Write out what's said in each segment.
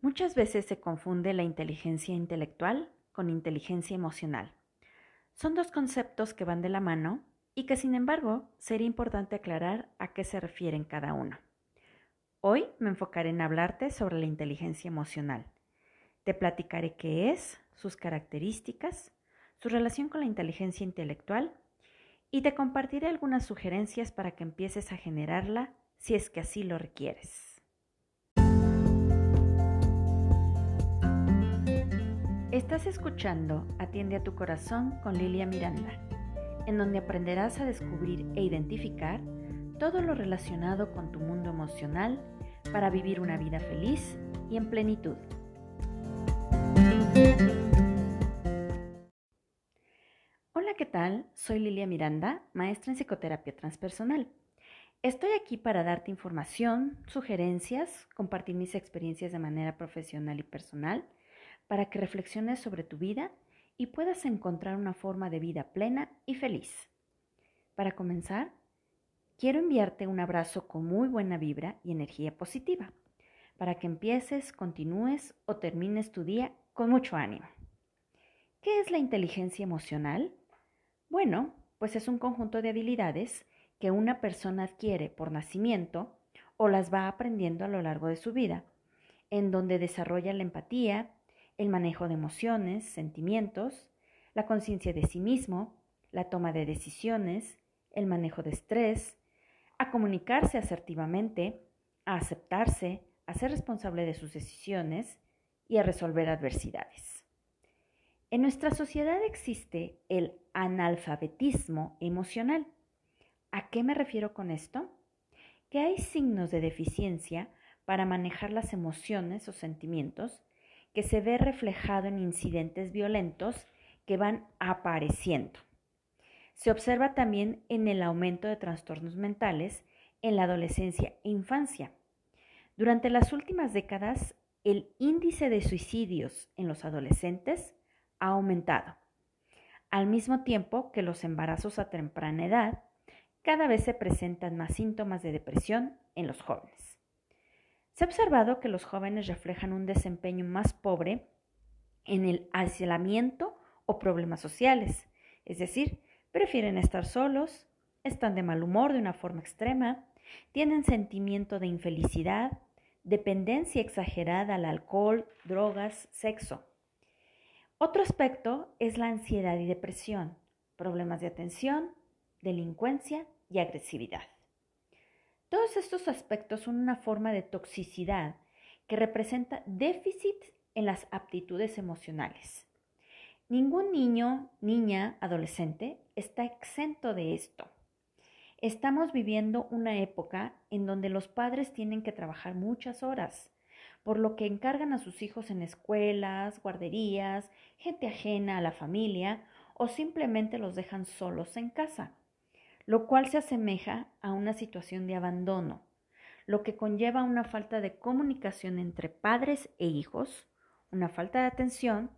Muchas veces se confunde la inteligencia intelectual con inteligencia emocional. Son dos conceptos que van de la mano y que sin embargo sería importante aclarar a qué se refieren cada uno. Hoy me enfocaré en hablarte sobre la inteligencia emocional. Te platicaré qué es, sus características, su relación con la inteligencia intelectual y te compartiré algunas sugerencias para que empieces a generarla si es que así lo requieres. Estás escuchando Atiende a tu corazón con Lilia Miranda, en donde aprenderás a descubrir e identificar todo lo relacionado con tu mundo emocional para vivir una vida feliz y en plenitud. Hola, ¿qué tal? Soy Lilia Miranda, maestra en psicoterapia transpersonal. Estoy aquí para darte información, sugerencias, compartir mis experiencias de manera profesional y personal para que reflexiones sobre tu vida y puedas encontrar una forma de vida plena y feliz. Para comenzar, quiero enviarte un abrazo con muy buena vibra y energía positiva, para que empieces, continúes o termines tu día con mucho ánimo. ¿Qué es la inteligencia emocional? Bueno, pues es un conjunto de habilidades que una persona adquiere por nacimiento o las va aprendiendo a lo largo de su vida, en donde desarrolla la empatía, el manejo de emociones, sentimientos, la conciencia de sí mismo, la toma de decisiones, el manejo de estrés, a comunicarse asertivamente, a aceptarse, a ser responsable de sus decisiones y a resolver adversidades. En nuestra sociedad existe el analfabetismo emocional. ¿A qué me refiero con esto? Que hay signos de deficiencia para manejar las emociones o sentimientos que se ve reflejado en incidentes violentos que van apareciendo. Se observa también en el aumento de trastornos mentales en la adolescencia e infancia. Durante las últimas décadas, el índice de suicidios en los adolescentes ha aumentado, al mismo tiempo que los embarazos a temprana edad cada vez se presentan más síntomas de depresión en los jóvenes. Se ha observado que los jóvenes reflejan un desempeño más pobre en el aislamiento o problemas sociales, es decir, prefieren estar solos, están de mal humor de una forma extrema, tienen sentimiento de infelicidad, dependencia exagerada al alcohol, drogas, sexo. Otro aspecto es la ansiedad y depresión, problemas de atención, delincuencia y agresividad. Todos estos aspectos son una forma de toxicidad que representa déficit en las aptitudes emocionales. Ningún niño, niña, adolescente está exento de esto. Estamos viviendo una época en donde los padres tienen que trabajar muchas horas, por lo que encargan a sus hijos en escuelas, guarderías, gente ajena a la familia o simplemente los dejan solos en casa lo cual se asemeja a una situación de abandono, lo que conlleva una falta de comunicación entre padres e hijos, una falta de atención,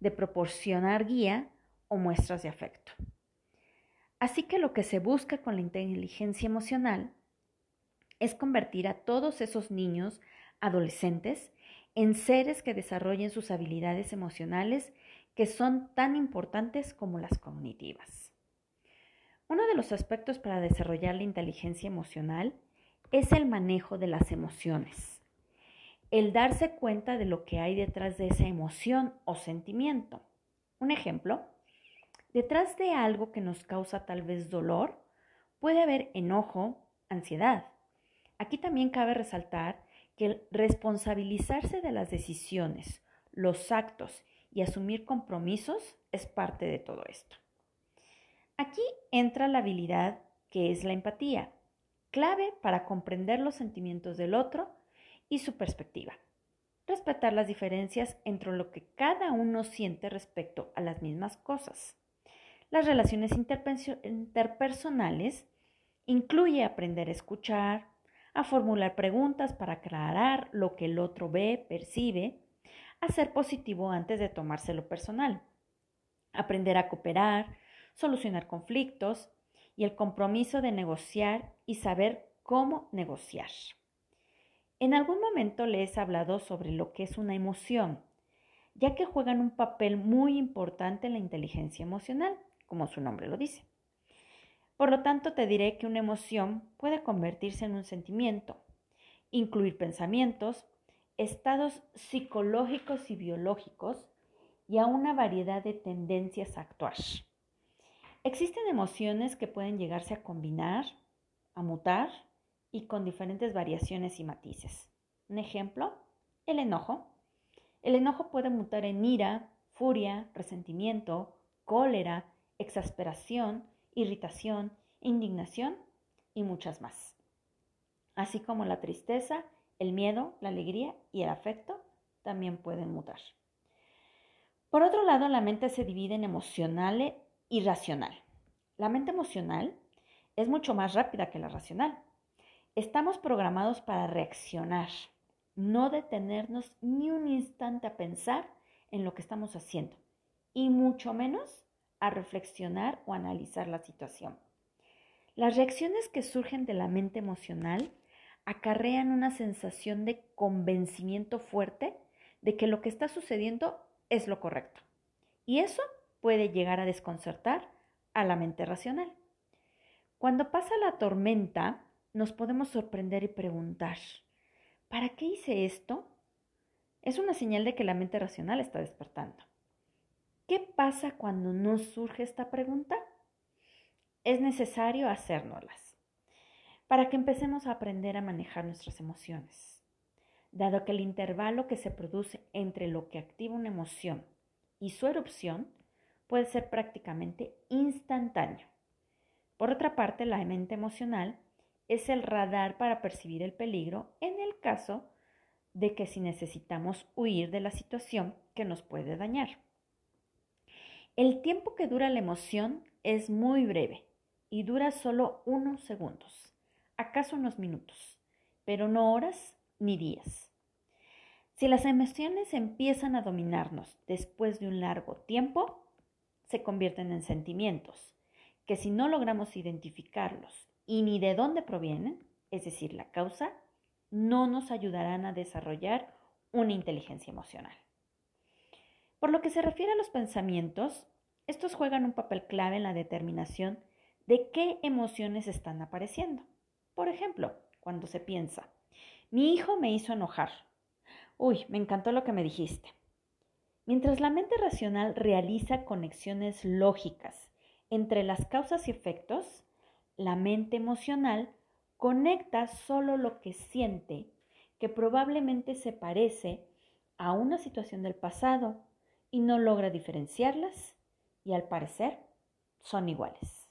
de proporcionar guía o muestras de afecto. Así que lo que se busca con la inteligencia emocional es convertir a todos esos niños, adolescentes, en seres que desarrollen sus habilidades emocionales que son tan importantes como las cognitivas. Uno de los aspectos para desarrollar la inteligencia emocional es el manejo de las emociones. El darse cuenta de lo que hay detrás de esa emoción o sentimiento. Un ejemplo, detrás de algo que nos causa tal vez dolor, puede haber enojo, ansiedad. Aquí también cabe resaltar que el responsabilizarse de las decisiones, los actos y asumir compromisos es parte de todo esto. Aquí entra la habilidad que es la empatía, clave para comprender los sentimientos del otro y su perspectiva. Respetar las diferencias entre lo que cada uno siente respecto a las mismas cosas. Las relaciones interpersonales incluye aprender a escuchar, a formular preguntas para aclarar lo que el otro ve, percibe, a ser positivo antes de tomárselo personal, aprender a cooperar, solucionar conflictos y el compromiso de negociar y saber cómo negociar. En algún momento les he hablado sobre lo que es una emoción, ya que juegan un papel muy importante en la inteligencia emocional, como su nombre lo dice. Por lo tanto, te diré que una emoción puede convertirse en un sentimiento, incluir pensamientos, estados psicológicos y biológicos y a una variedad de tendencias a actuar. Existen emociones que pueden llegarse a combinar, a mutar y con diferentes variaciones y matices. Un ejemplo, el enojo. El enojo puede mutar en ira, furia, resentimiento, cólera, exasperación, irritación, indignación y muchas más. Así como la tristeza, el miedo, la alegría y el afecto también pueden mutar. Por otro lado, la mente se divide en emocional y racional. La mente emocional es mucho más rápida que la racional. Estamos programados para reaccionar, no detenernos ni un instante a pensar en lo que estamos haciendo y mucho menos a reflexionar o analizar la situación. Las reacciones que surgen de la mente emocional acarrean una sensación de convencimiento fuerte de que lo que está sucediendo es lo correcto. Y eso puede llegar a desconcertar a la mente racional. Cuando pasa la tormenta, nos podemos sorprender y preguntar, ¿para qué hice esto? Es una señal de que la mente racional está despertando. ¿Qué pasa cuando no surge esta pregunta? Es necesario hacérnoslas para que empecemos a aprender a manejar nuestras emociones. Dado que el intervalo que se produce entre lo que activa una emoción y su erupción puede ser prácticamente instantáneo. Por otra parte, la mente emocional es el radar para percibir el peligro en el caso de que si necesitamos huir de la situación que nos puede dañar. El tiempo que dura la emoción es muy breve y dura solo unos segundos, acaso unos minutos, pero no horas ni días. Si las emociones empiezan a dominarnos después de un largo tiempo, se convierten en sentimientos, que si no logramos identificarlos y ni de dónde provienen, es decir, la causa, no nos ayudarán a desarrollar una inteligencia emocional. Por lo que se refiere a los pensamientos, estos juegan un papel clave en la determinación de qué emociones están apareciendo. Por ejemplo, cuando se piensa, mi hijo me hizo enojar. Uy, me encantó lo que me dijiste. Mientras la mente racional realiza conexiones lógicas entre las causas y efectos, la mente emocional conecta solo lo que siente, que probablemente se parece a una situación del pasado y no logra diferenciarlas y al parecer son iguales.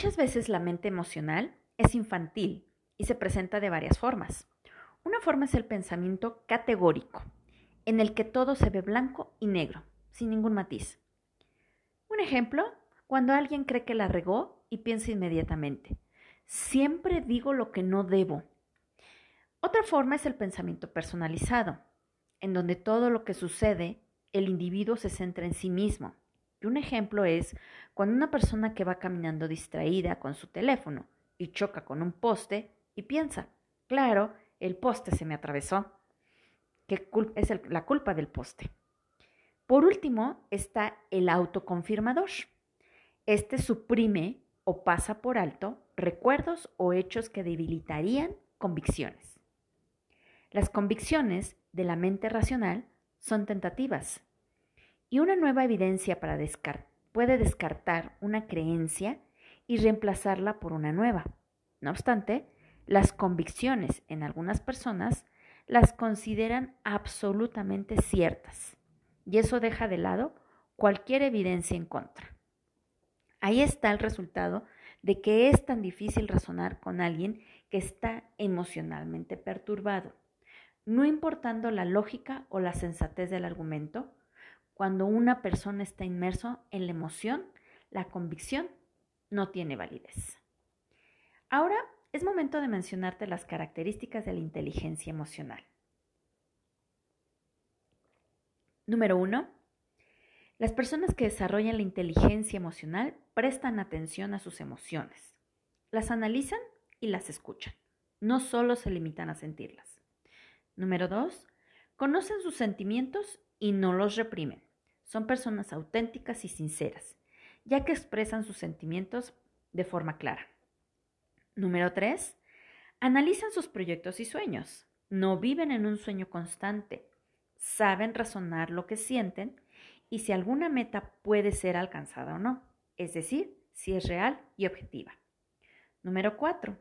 Muchas veces la mente emocional es infantil y se presenta de varias formas. Una forma es el pensamiento categórico, en el que todo se ve blanco y negro, sin ningún matiz. Un ejemplo, cuando alguien cree que la regó y piensa inmediatamente, siempre digo lo que no debo. Otra forma es el pensamiento personalizado, en donde todo lo que sucede, el individuo se centra en sí mismo y un ejemplo es cuando una persona que va caminando distraída con su teléfono y choca con un poste y piensa, claro, el poste se me atravesó, que es la culpa del poste. Por último está el autoconfirmador. Este suprime o pasa por alto recuerdos o hechos que debilitarían convicciones. Las convicciones de la mente racional son tentativas y una nueva evidencia para puede descartar una creencia y reemplazarla por una nueva. No obstante, las convicciones en algunas personas las consideran absolutamente ciertas y eso deja de lado cualquier evidencia en contra. Ahí está el resultado de que es tan difícil razonar con alguien que está emocionalmente perturbado. No importando la lógica o la sensatez del argumento, cuando una persona está inmerso en la emoción, la convicción no tiene validez. Ahora es momento de mencionarte las características de la inteligencia emocional. Número uno, las personas que desarrollan la inteligencia emocional prestan atención a sus emociones, las analizan y las escuchan. No solo se limitan a sentirlas. Número dos, conocen sus sentimientos y no los reprimen. Son personas auténticas y sinceras, ya que expresan sus sentimientos de forma clara. Número tres, analizan sus proyectos y sueños. No viven en un sueño constante, saben razonar lo que sienten y si alguna meta puede ser alcanzada o no, es decir, si es real y objetiva. Número 4.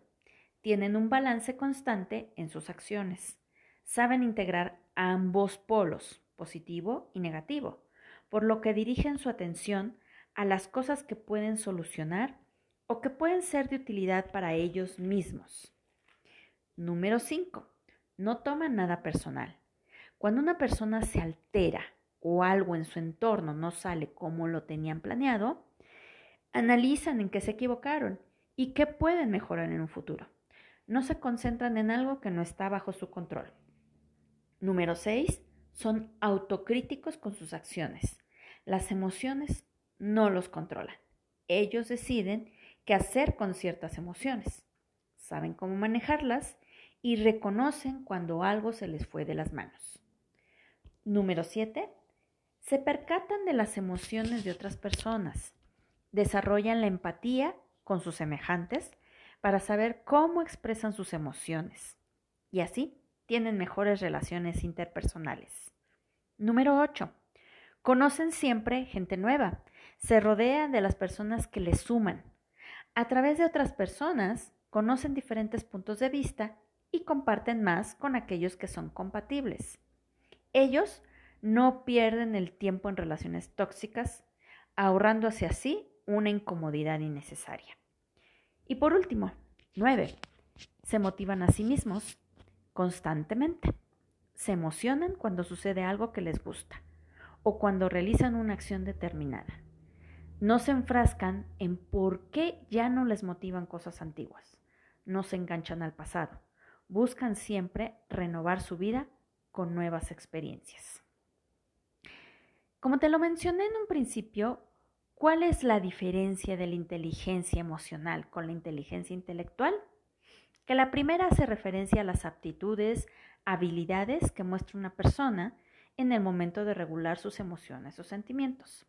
Tienen un balance constante en sus acciones. Saben integrar ambos polos, positivo y negativo, por lo que dirigen su atención a las cosas que pueden solucionar o que pueden ser de utilidad para ellos mismos. Número 5. No toman nada personal. Cuando una persona se altera o algo en su entorno no sale como lo tenían planeado, analizan en qué se equivocaron y qué pueden mejorar en un futuro. No se concentran en algo que no está bajo su control. Número 6. Son autocríticos con sus acciones. Las emociones no los controlan. Ellos deciden qué hacer con ciertas emociones. Saben cómo manejarlas y reconocen cuando algo se les fue de las manos. Número 7. Se percatan de las emociones de otras personas. Desarrollan la empatía con sus semejantes para saber cómo expresan sus emociones. Y así tienen mejores relaciones interpersonales. Número 8. Conocen siempre gente nueva. Se rodean de las personas que les suman. A través de otras personas conocen diferentes puntos de vista y comparten más con aquellos que son compatibles. Ellos no pierden el tiempo en relaciones tóxicas, ahorrándose así una incomodidad innecesaria. Y por último, nueve, se motivan a sí mismos constantemente. Se emocionan cuando sucede algo que les gusta o cuando realizan una acción determinada. No se enfrascan en por qué ya no les motivan cosas antiguas. No se enganchan al pasado. Buscan siempre renovar su vida con nuevas experiencias. Como te lo mencioné en un principio, ¿cuál es la diferencia de la inteligencia emocional con la inteligencia intelectual? Que la primera hace referencia a las aptitudes, habilidades que muestra una persona en el momento de regular sus emociones o sentimientos,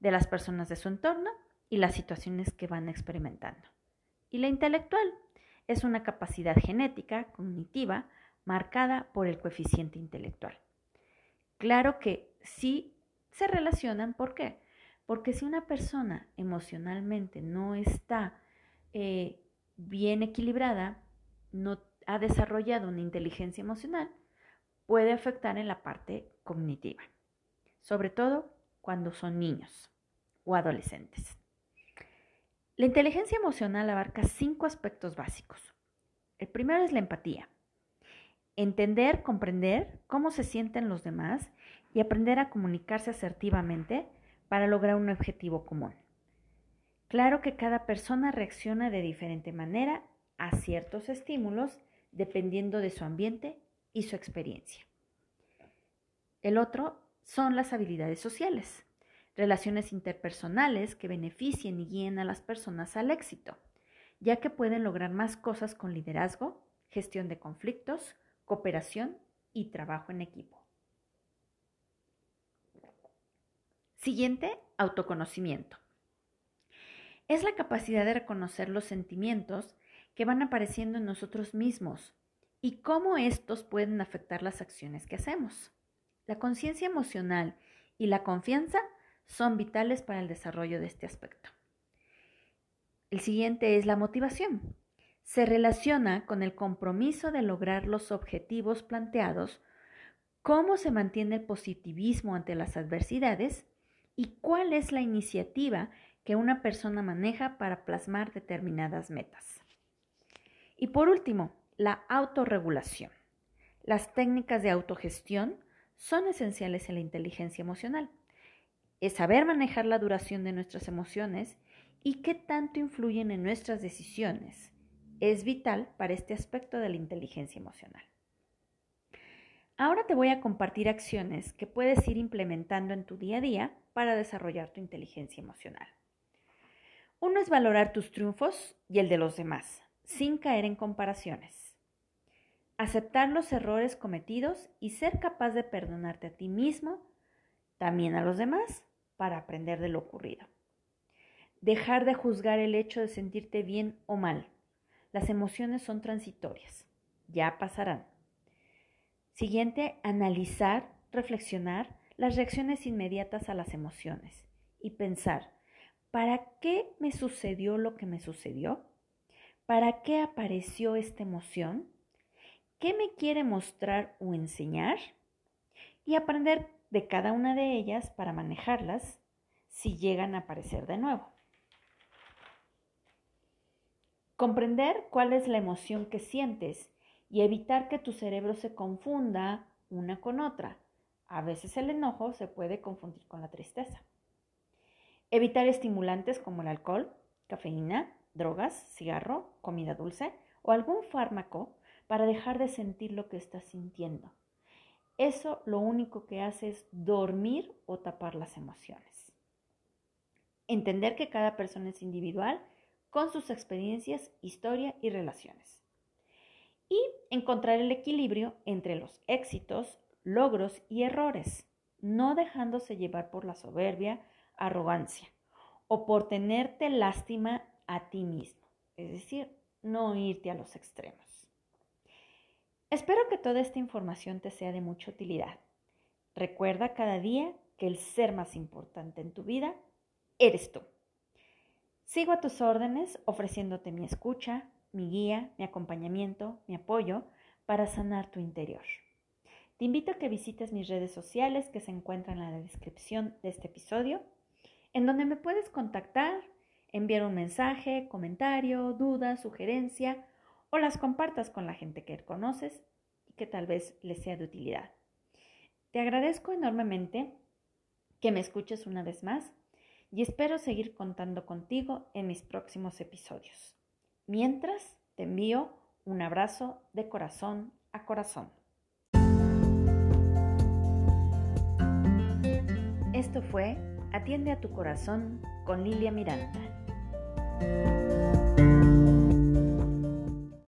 de las personas de su entorno y las situaciones que van experimentando. Y la intelectual es una capacidad genética, cognitiva, marcada por el coeficiente intelectual. Claro que sí se relacionan, ¿por qué? Porque si una persona emocionalmente no está eh, bien equilibrada, no ha desarrollado una inteligencia emocional, puede afectar en la parte cognitiva, sobre todo cuando son niños o adolescentes. La inteligencia emocional abarca cinco aspectos básicos. El primero es la empatía entender, comprender cómo se sienten los demás y aprender a comunicarse asertivamente para lograr un objetivo común. Claro que cada persona reacciona de diferente manera a ciertos estímulos dependiendo de su ambiente y su experiencia. El otro son las habilidades sociales, relaciones interpersonales que beneficien y guíen a las personas al éxito, ya que pueden lograr más cosas con liderazgo, gestión de conflictos, cooperación y trabajo en equipo. Siguiente, autoconocimiento. Es la capacidad de reconocer los sentimientos que van apareciendo en nosotros mismos y cómo estos pueden afectar las acciones que hacemos. La conciencia emocional y la confianza son vitales para el desarrollo de este aspecto. El siguiente es la motivación se relaciona con el compromiso de lograr los objetivos planteados, cómo se mantiene el positivismo ante las adversidades y cuál es la iniciativa que una persona maneja para plasmar determinadas metas. Y por último, la autorregulación. Las técnicas de autogestión son esenciales en la inteligencia emocional. Es saber manejar la duración de nuestras emociones y qué tanto influyen en nuestras decisiones. Es vital para este aspecto de la inteligencia emocional. Ahora te voy a compartir acciones que puedes ir implementando en tu día a día para desarrollar tu inteligencia emocional. Uno es valorar tus triunfos y el de los demás, sin caer en comparaciones. Aceptar los errores cometidos y ser capaz de perdonarte a ti mismo, también a los demás, para aprender de lo ocurrido. Dejar de juzgar el hecho de sentirte bien o mal. Las emociones son transitorias, ya pasarán. Siguiente, analizar, reflexionar las reacciones inmediatas a las emociones y pensar, ¿para qué me sucedió lo que me sucedió? ¿Para qué apareció esta emoción? ¿Qué me quiere mostrar o enseñar? Y aprender de cada una de ellas para manejarlas si llegan a aparecer de nuevo. Comprender cuál es la emoción que sientes y evitar que tu cerebro se confunda una con otra. A veces el enojo se puede confundir con la tristeza. Evitar estimulantes como el alcohol, cafeína, drogas, cigarro, comida dulce o algún fármaco para dejar de sentir lo que estás sintiendo. Eso lo único que hace es dormir o tapar las emociones. Entender que cada persona es individual con sus experiencias, historia y relaciones y encontrar el equilibrio entre los éxitos, logros y errores, no dejándose llevar por la soberbia, arrogancia o por tenerte lástima a ti mismo, es decir, no irte a los extremos. Espero que toda esta información te sea de mucha utilidad. Recuerda cada día que el ser más importante en tu vida eres tú. Sigo a tus órdenes ofreciéndote mi escucha, mi guía, mi acompañamiento, mi apoyo para sanar tu interior. Te invito a que visites mis redes sociales que se encuentran en la descripción de este episodio, en donde me puedes contactar, enviar un mensaje, comentario, duda, sugerencia o las compartas con la gente que conoces y que tal vez les sea de utilidad. Te agradezco enormemente que me escuches una vez más y espero seguir contando contigo en mis próximos episodios. Mientras, te envío un abrazo de corazón a corazón. Esto fue Atiende a tu corazón con Lilia Miranda.